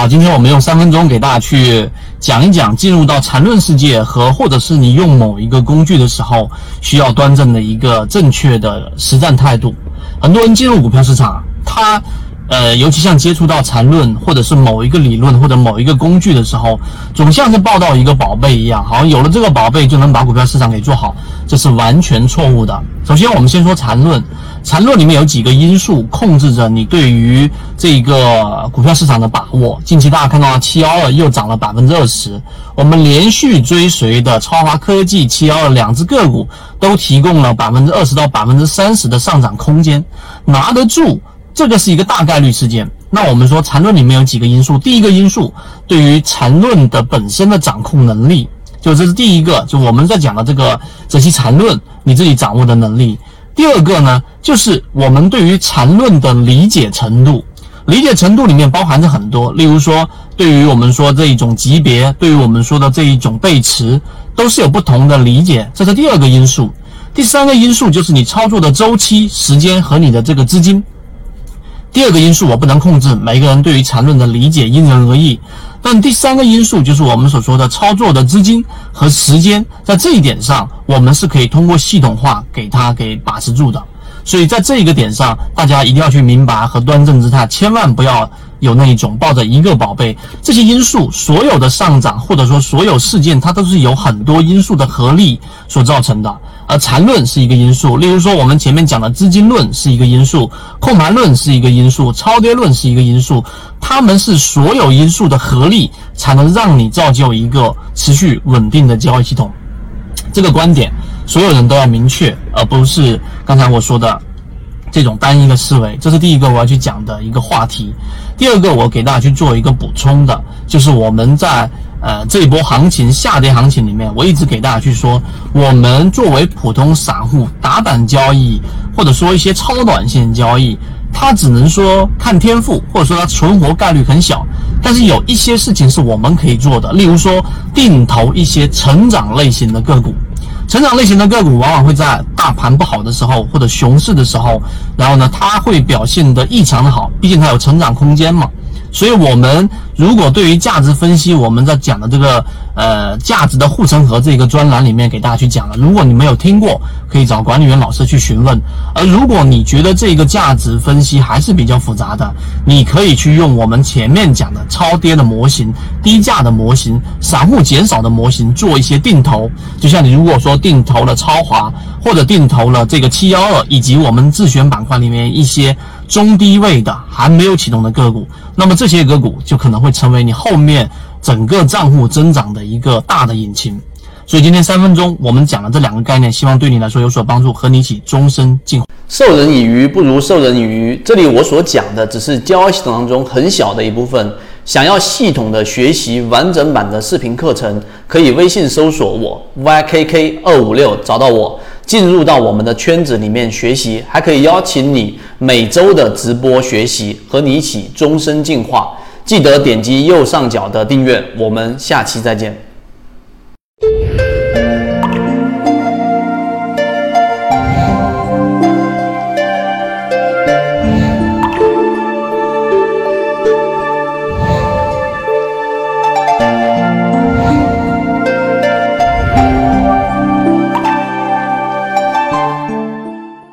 好今天我们用三分钟给大家去讲一讲进入到缠论世界和或者是你用某一个工具的时候需要端正的一个正确的实战态度。很多人进入股票市场，他。呃，尤其像接触到缠论，或者是某一个理论或者某一个工具的时候，总像是抱到一个宝贝一样，好像有了这个宝贝就能把股票市场给做好，这是完全错误的。首先，我们先说缠论，缠论里面有几个因素控制着你对于这个股票市场的把握。近期大家看到七幺二又涨了百分之二十，我们连续追随的超华科技、七幺二两只个股都提供了百分之二十到百分之三十的上涨空间，拿得住。这个是一个大概率事件。那我们说缠论里面有几个因素，第一个因素对于缠论的本身的掌控能力，就这是第一个，就我们在讲的这个这些缠论你自己掌握的能力。第二个呢，就是我们对于缠论的理解程度，理解程度里面包含着很多，例如说对于我们说这一种级别，对于我们说的这一种背驰，都是有不同的理解，这是第二个因素。第三个因素就是你操作的周期、时间和你的这个资金。第二个因素我不能控制，每个人对于缠论的理解因人而异。但第三个因素就是我们所说的操作的资金和时间，在这一点上，我们是可以通过系统化给它给把持住的。所以在这一个点上，大家一定要去明白和端正姿态，千万不要有那一种抱着一个宝贝。这些因素所有的上涨，或者说所有事件，它都是有很多因素的合力所造成的。而缠论是一个因素，例如说我们前面讲的资金论是一个因素，控盘论是一个因素，超跌论是一个因素，它们是所有因素的合力，才能让你造就一个持续稳定的交易系统。这个观点，所有人都要明确，而不是刚才我说的这种单一的思维。这是第一个我要去讲的一个话题。第二个，我给大家去做一个补充的，就是我们在。呃，这一波行情下跌行情里面，我一直给大家去说，我们作为普通散户打板交易，或者说一些超短线交易，它只能说看天赋，或者说它存活概率很小。但是有一些事情是我们可以做的，例如说定投一些成长类型的个股，成长类型的个股往往会在大盘不好的时候或者熊市的时候，然后呢，它会表现得异常的好，毕竟它有成长空间嘛。所以，我们如果对于价值分析，我们在讲的这个呃价值的护城河这个专栏里面给大家去讲了。如果你没有听过，可以找管理员老师去询问。而如果你觉得这个价值分析还是比较复杂的，你可以去用我们前面讲的超跌的模型、低价的模型、散户减少的模型做一些定投。就像你如果说定投了超华，或者定投了这个七幺二，以及我们自选板块里面一些。中低位的还没有启动的个股，那么这些个股就可能会成为你后面整个账户增长的一个大的引擎。所以今天三分钟我们讲了这两个概念，希望对你来说有所帮助，和你一起终身进化。授人以鱼不如授人以渔。这里我所讲的只是交易系统当中很小的一部分。想要系统的学习完整版的视频课程，可以微信搜索我 ykk 二五六找到我。进入到我们的圈子里面学习还可以邀请你每周的直播学习和你一起终身进化。记得点击右上角的订阅我们下期再见。